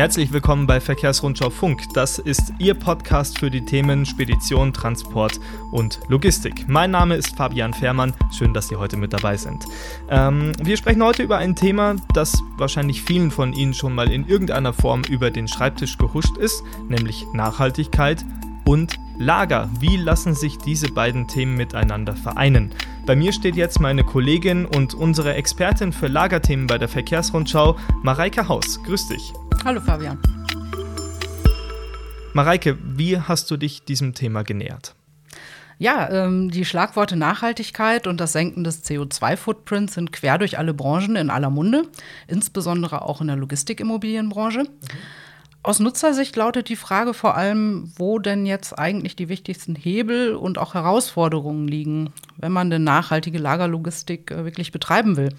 Herzlich willkommen bei Verkehrsrundschau Funk. Das ist Ihr Podcast für die Themen Spedition, Transport und Logistik. Mein Name ist Fabian Fehrmann. Schön, dass Sie heute mit dabei sind. Ähm, wir sprechen heute über ein Thema, das wahrscheinlich vielen von Ihnen schon mal in irgendeiner Form über den Schreibtisch gehuscht ist, nämlich Nachhaltigkeit und Lager. Wie lassen sich diese beiden Themen miteinander vereinen? Bei mir steht jetzt meine Kollegin und unsere Expertin für Lagerthemen bei der Verkehrsrundschau, Mareike Haus. Grüß dich. Hallo Fabian. Mareike, wie hast du dich diesem Thema genähert? Ja, ähm, die Schlagworte Nachhaltigkeit und das Senken des CO2-Footprints sind quer durch alle Branchen in aller Munde, insbesondere auch in der Logistikimmobilienbranche. Mhm. Aus Nutzersicht lautet die Frage vor allem, wo denn jetzt eigentlich die wichtigsten Hebel und auch Herausforderungen liegen, wenn man denn nachhaltige Lagerlogistik äh, wirklich betreiben will.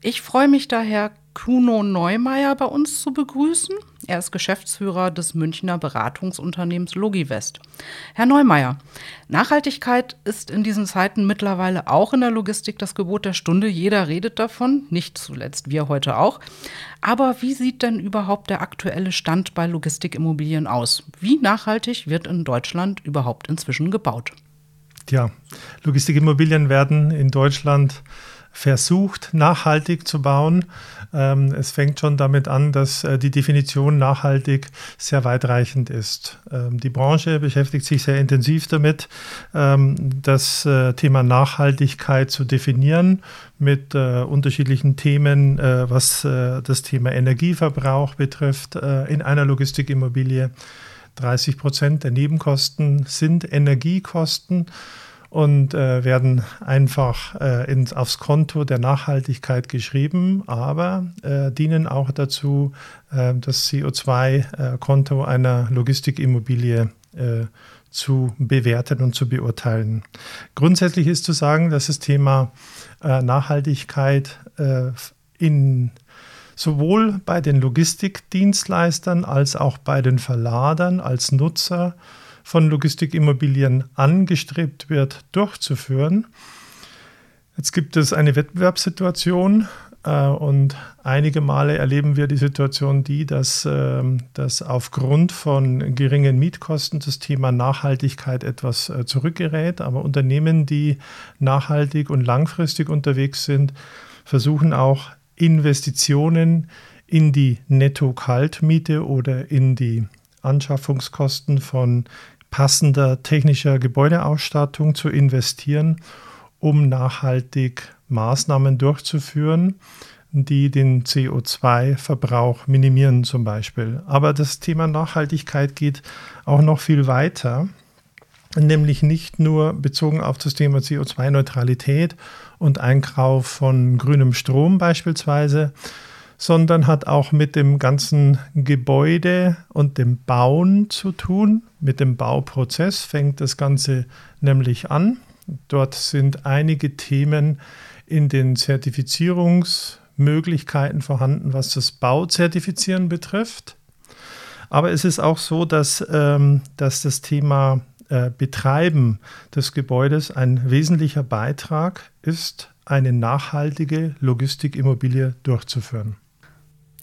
Ich freue mich daher, Kuno Neumeier bei uns zu begrüßen. Er ist Geschäftsführer des Münchner Beratungsunternehmens Logivest. Herr Neumeier, Nachhaltigkeit ist in diesen Zeiten mittlerweile auch in der Logistik das Gebot der Stunde. Jeder redet davon, nicht zuletzt wir heute auch. Aber wie sieht denn überhaupt der aktuelle Stand bei Logistikimmobilien aus? Wie nachhaltig wird in Deutschland überhaupt inzwischen gebaut? Ja, Logistikimmobilien werden in Deutschland versucht, nachhaltig zu bauen. Ähm, es fängt schon damit an, dass äh, die Definition nachhaltig sehr weitreichend ist. Ähm, die Branche beschäftigt sich sehr intensiv damit, ähm, das äh, Thema Nachhaltigkeit zu definieren mit äh, unterschiedlichen Themen, was das Thema Energieverbrauch betrifft in einer Logistikimmobilie. 30 Prozent der Nebenkosten sind Energiekosten und äh, werden einfach äh, ins, aufs Konto der Nachhaltigkeit geschrieben, aber äh, dienen auch dazu, äh, das CO2-Konto einer Logistikimmobilie äh, zu bewerten und zu beurteilen. Grundsätzlich ist zu sagen, dass das Thema äh, Nachhaltigkeit in sowohl bei den Logistikdienstleistern als auch bei den Verladern als Nutzer von Logistikimmobilien angestrebt wird, durchzuführen. Jetzt gibt es eine Wettbewerbssituation äh, und einige Male erleben wir die Situation die, dass, äh, dass aufgrund von geringen Mietkosten das Thema Nachhaltigkeit etwas äh, zurückgerät. Aber Unternehmen, die nachhaltig und langfristig unterwegs sind, versuchen auch Investitionen in die Netto-Kaltmiete oder in die Anschaffungskosten von passender technischer Gebäudeausstattung zu investieren, um nachhaltig Maßnahmen durchzuführen, die den CO2-Verbrauch minimieren zum Beispiel. Aber das Thema Nachhaltigkeit geht auch noch viel weiter, nämlich nicht nur bezogen auf das Thema CO2-Neutralität und Einkauf von grünem Strom beispielsweise, sondern hat auch mit dem ganzen Gebäude und dem Bauen zu tun. Mit dem Bauprozess fängt das Ganze nämlich an. Dort sind einige Themen in den Zertifizierungsmöglichkeiten vorhanden, was das Bauzertifizieren betrifft. Aber es ist auch so, dass, ähm, dass das Thema äh, Betreiben des Gebäudes ein wesentlicher Beitrag ist, eine nachhaltige Logistikimmobilie durchzuführen.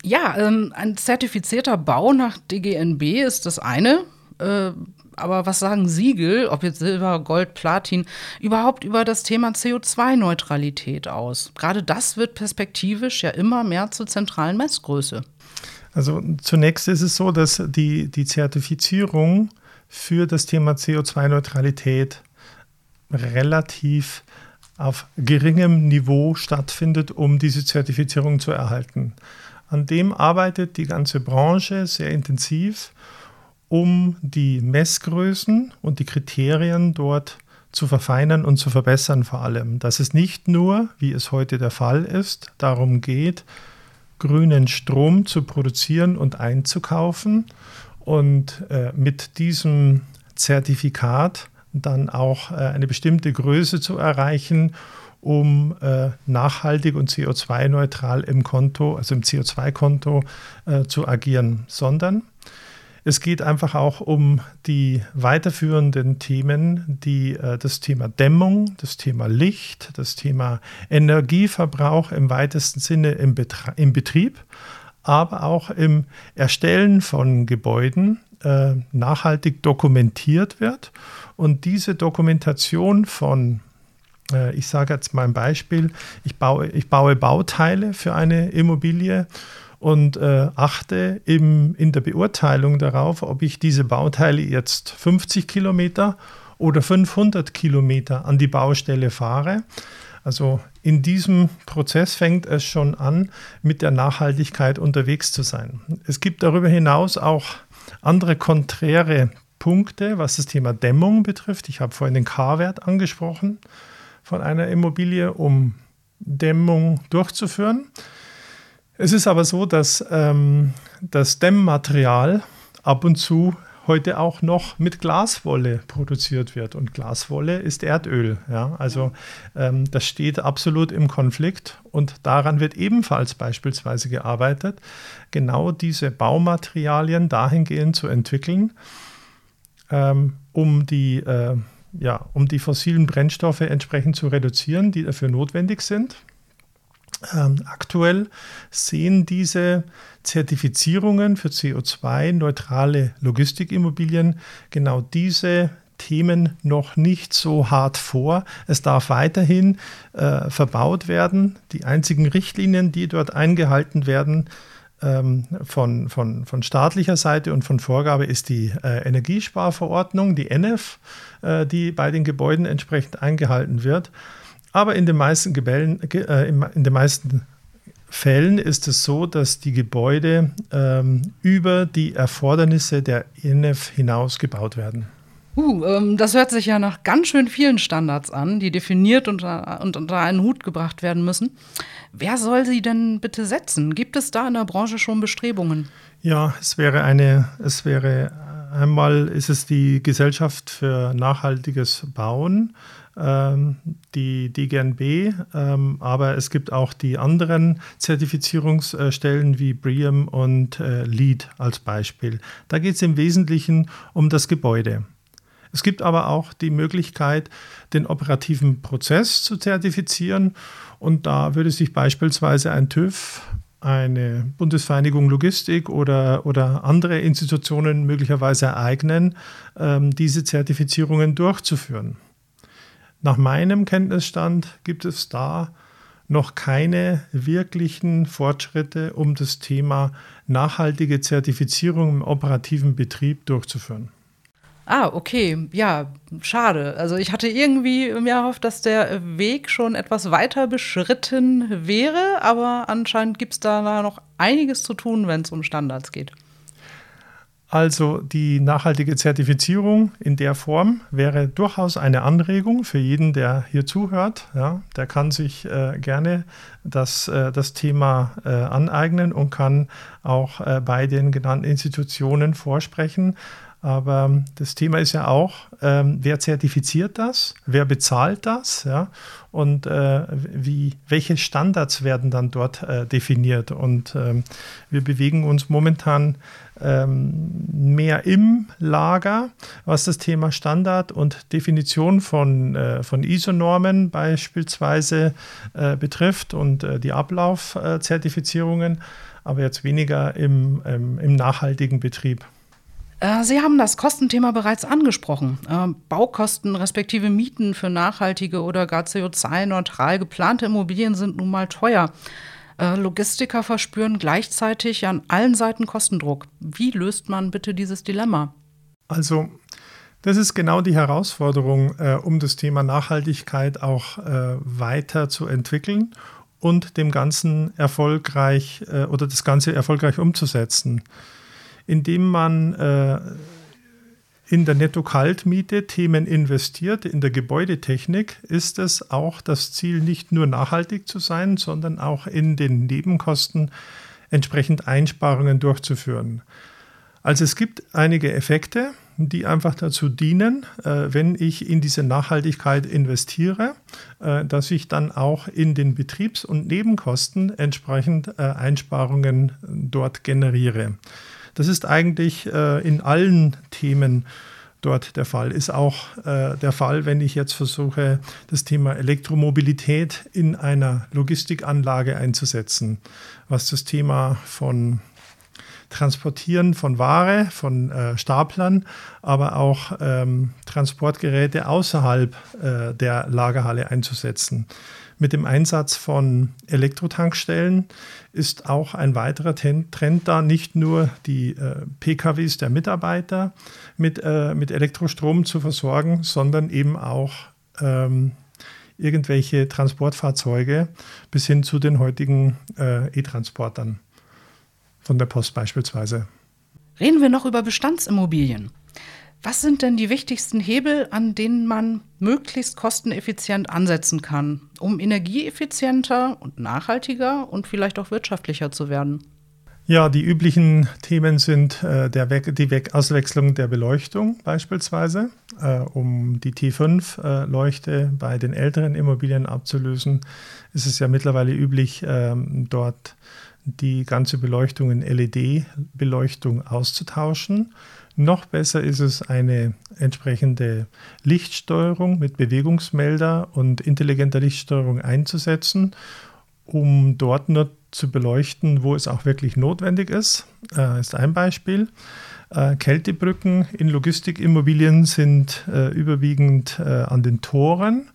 Ja, ähm, ein zertifizierter Bau nach DGNB ist das eine. Äh, aber was sagen Siegel, ob jetzt Silber, Gold, Platin, überhaupt über das Thema CO2-Neutralität aus? Gerade das wird perspektivisch ja immer mehr zur zentralen Messgröße. Also zunächst ist es so, dass die, die Zertifizierung für das Thema CO2-Neutralität relativ auf geringem Niveau stattfindet, um diese Zertifizierung zu erhalten. An dem arbeitet die ganze Branche sehr intensiv, um die Messgrößen und die Kriterien dort zu verfeinern und zu verbessern vor allem. Dass es nicht nur, wie es heute der Fall ist, darum geht, grünen Strom zu produzieren und einzukaufen und äh, mit diesem Zertifikat dann auch äh, eine bestimmte Größe zu erreichen um äh, nachhaltig und CO2-neutral im Konto, also im CO2-Konto äh, zu agieren, sondern es geht einfach auch um die weiterführenden Themen, die äh, das Thema Dämmung, das Thema Licht, das Thema Energieverbrauch im weitesten Sinne im, Betra im Betrieb, aber auch im Erstellen von Gebäuden äh, nachhaltig dokumentiert wird. Und diese Dokumentation von, ich sage jetzt mal ein Beispiel, ich baue, ich baue Bauteile für eine Immobilie und äh, achte im, in der Beurteilung darauf, ob ich diese Bauteile jetzt 50 Kilometer oder 500 Kilometer an die Baustelle fahre. Also in diesem Prozess fängt es schon an, mit der Nachhaltigkeit unterwegs zu sein. Es gibt darüber hinaus auch andere konträre Punkte, was das Thema Dämmung betrifft. Ich habe vorhin den K-Wert angesprochen von einer Immobilie, um Dämmung durchzuführen. Es ist aber so, dass ähm, das Dämmmaterial ab und zu heute auch noch mit Glaswolle produziert wird. Und Glaswolle ist Erdöl. Ja? Also ähm, das steht absolut im Konflikt und daran wird ebenfalls beispielsweise gearbeitet, genau diese Baumaterialien dahingehend zu entwickeln, ähm, um die äh, ja, um die fossilen Brennstoffe entsprechend zu reduzieren, die dafür notwendig sind. Ähm, aktuell sehen diese Zertifizierungen für CO2-neutrale Logistikimmobilien genau diese Themen noch nicht so hart vor. Es darf weiterhin äh, verbaut werden. Die einzigen Richtlinien, die dort eingehalten werden, ähm, von, von, von staatlicher Seite und von Vorgabe ist die äh, Energiesparverordnung, die NF, äh, die bei den Gebäuden entsprechend eingehalten wird. Aber in den meisten, Gebellen, äh, in den meisten Fällen ist es so, dass die Gebäude ähm, über die Erfordernisse der INF hinaus gebaut werden. Uh, ähm, das hört sich ja nach ganz schön vielen Standards an, die definiert unter, und unter einen Hut gebracht werden müssen. Wer soll sie denn bitte setzen? Gibt es da in der Branche schon Bestrebungen? Ja, es wäre eine, es wäre einmal ist es die Gesellschaft für nachhaltiges Bauen ähm, die DGNB, ähm, aber es gibt auch die anderen Zertifizierungsstellen wie BREEAM und äh, LEED als Beispiel. Da geht es im Wesentlichen um das Gebäude. Es gibt aber auch die Möglichkeit, den operativen Prozess zu zertifizieren und da würde sich beispielsweise ein TÜV eine Bundesvereinigung Logistik oder, oder andere Institutionen möglicherweise ereignen, ähm, diese Zertifizierungen durchzuführen. Nach meinem Kenntnisstand gibt es da noch keine wirklichen Fortschritte, um das Thema nachhaltige Zertifizierung im operativen Betrieb durchzuführen. Ah, okay. Ja, schade. Also ich hatte irgendwie mir erhofft, dass der Weg schon etwas weiter beschritten wäre, aber anscheinend gibt es da noch einiges zu tun, wenn es um Standards geht. Also die nachhaltige Zertifizierung in der Form wäre durchaus eine Anregung für jeden, der hier zuhört. Ja, der kann sich äh, gerne das, äh, das Thema äh, aneignen und kann auch äh, bei den genannten Institutionen vorsprechen. Aber das Thema ist ja auch, ähm, wer zertifiziert das, wer bezahlt das, ja, und äh, wie, welche Standards werden dann dort äh, definiert. Und ähm, wir bewegen uns momentan ähm, mehr im Lager, was das Thema Standard und Definition von, äh, von ISO-Normen beispielsweise äh, betrifft und äh, die Ablaufzertifizierungen, aber jetzt weniger im, im nachhaltigen Betrieb. Äh, Sie haben das Kostenthema bereits angesprochen. Äh, Baukosten respektive Mieten für nachhaltige oder gar CO2-neutral geplante Immobilien sind nun mal teuer. Äh, Logistiker verspüren gleichzeitig an allen Seiten Kostendruck. Wie löst man bitte dieses Dilemma? Also, das ist genau die Herausforderung, um das Thema Nachhaltigkeit auch weiter zu entwickeln und dem Ganzen erfolgreich oder das Ganze erfolgreich umzusetzen indem man äh, in der Netto-Kaltmiete Themen investiert, in der Gebäudetechnik, ist es auch das Ziel, nicht nur nachhaltig zu sein, sondern auch in den Nebenkosten entsprechend Einsparungen durchzuführen. Also es gibt einige Effekte, die einfach dazu dienen, äh, wenn ich in diese Nachhaltigkeit investiere, äh, dass ich dann auch in den Betriebs- und Nebenkosten entsprechend äh, Einsparungen dort generiere. Das ist eigentlich äh, in allen Themen dort der Fall. Ist auch äh, der Fall, wenn ich jetzt versuche, das Thema Elektromobilität in einer Logistikanlage einzusetzen, was das Thema von Transportieren von Ware, von äh, Staplern, aber auch ähm, Transportgeräte außerhalb äh, der Lagerhalle einzusetzen. Mit dem Einsatz von Elektrotankstellen ist auch ein weiterer Trend da, nicht nur die äh, PKWs der Mitarbeiter mit, äh, mit Elektrostrom zu versorgen, sondern eben auch ähm, irgendwelche Transportfahrzeuge bis hin zu den heutigen äh, E-Transportern von der Post beispielsweise. Reden wir noch über Bestandsimmobilien. Was sind denn die wichtigsten Hebel, an denen man möglichst kosteneffizient ansetzen kann, um energieeffizienter und nachhaltiger und vielleicht auch wirtschaftlicher zu werden? Ja, die üblichen Themen sind äh, der We die We Auswechslung der Beleuchtung beispielsweise, äh, um die T5-Leuchte äh, bei den älteren Immobilien abzulösen. Ist es ja mittlerweile üblich, ähm, dort die ganze Beleuchtung in LED-Beleuchtung auszutauschen. Noch besser ist es, eine entsprechende Lichtsteuerung mit Bewegungsmelder und intelligenter Lichtsteuerung einzusetzen, um dort nur zu beleuchten, wo es auch wirklich notwendig ist. Äh, ist ein Beispiel. Äh, Kältebrücken in Logistikimmobilien sind äh, überwiegend äh, an den Toren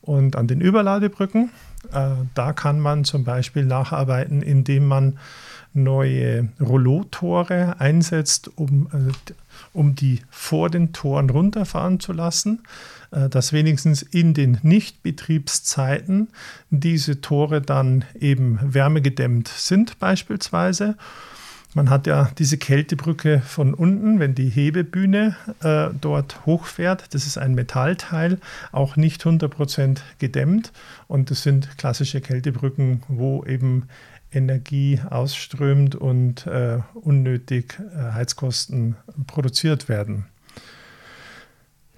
und an den Überladebrücken. Äh, da kann man zum Beispiel nacharbeiten, indem man neue Rollo-Tore einsetzt, um, äh, um die vor den Toren runterfahren zu lassen, äh, dass wenigstens in den Nichtbetriebszeiten diese Tore dann eben wärmegedämmt sind beispielsweise man hat ja diese Kältebrücke von unten, wenn die Hebebühne äh, dort hochfährt. Das ist ein Metallteil, auch nicht 100% gedämmt. Und das sind klassische Kältebrücken, wo eben Energie ausströmt und äh, unnötig äh, Heizkosten produziert werden.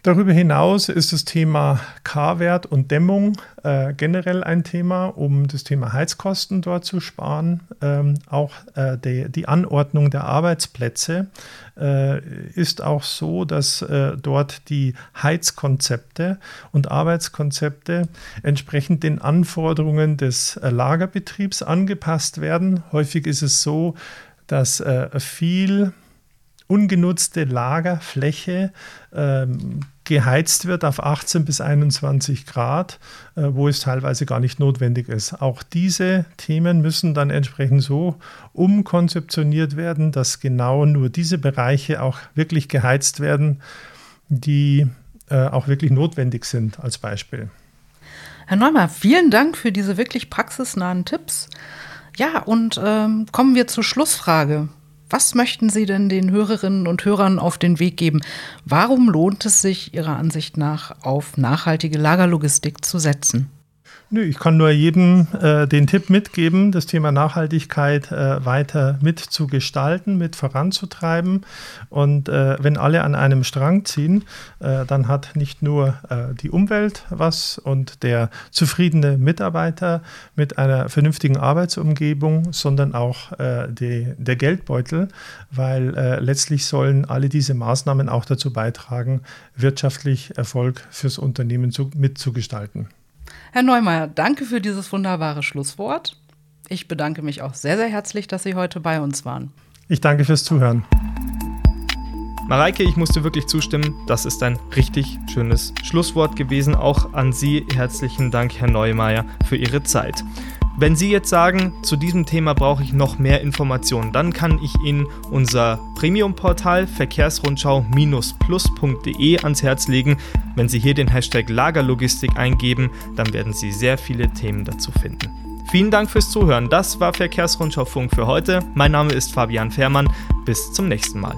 Darüber hinaus ist das Thema K-Wert und Dämmung äh, generell ein Thema, um das Thema Heizkosten dort zu sparen. Ähm, auch äh, die, die, Anordnung der Arbeitsplätze äh, ist auch so, dass äh, dort die Heizkonzepte und Arbeitskonzepte entsprechend den Anforderungen des äh, Lagerbetriebs angepasst werden. Häufig ist es so, dass äh, viel ungenutzte Lagerfläche ähm, geheizt wird auf 18 bis 21 Grad, äh, wo es teilweise gar nicht notwendig ist. Auch diese Themen müssen dann entsprechend so umkonzeptioniert werden, dass genau nur diese Bereiche auch wirklich geheizt werden, die äh, auch wirklich notwendig sind, als Beispiel. Herr Neumann, vielen Dank für diese wirklich praxisnahen Tipps. Ja, und ähm, kommen wir zur Schlussfrage. Was möchten Sie denn den Hörerinnen und Hörern auf den Weg geben? Warum lohnt es sich Ihrer Ansicht nach auf nachhaltige Lagerlogistik zu setzen? Nö, ich kann nur jedem äh, den Tipp mitgeben, das Thema Nachhaltigkeit äh, weiter mitzugestalten, mit voranzutreiben. Und äh, wenn alle an einem Strang ziehen, äh, dann hat nicht nur äh, die Umwelt was und der zufriedene Mitarbeiter mit einer vernünftigen Arbeitsumgebung, sondern auch äh, die, der Geldbeutel, weil letztlich sollen alle diese Maßnahmen auch dazu beitragen, wirtschaftlich Erfolg fürs Unternehmen zu, mitzugestalten. Herr Neumeier, danke für dieses wunderbare Schlusswort. Ich bedanke mich auch sehr, sehr herzlich, dass Sie heute bei uns waren. Ich danke fürs Zuhören. Mareike, ich musste wirklich zustimmen. Das ist ein richtig schönes Schlusswort gewesen. Auch an Sie herzlichen Dank, Herr Neumeier, für Ihre Zeit. Wenn Sie jetzt sagen, zu diesem Thema brauche ich noch mehr Informationen, dann kann ich Ihnen unser Premium-Portal verkehrsrundschau-plus.de ans Herz legen. Wenn Sie hier den Hashtag Lagerlogistik eingeben, dann werden Sie sehr viele Themen dazu finden. Vielen Dank fürs Zuhören. Das war Verkehrsrundschau Funk für heute. Mein Name ist Fabian Fährmann. Bis zum nächsten Mal.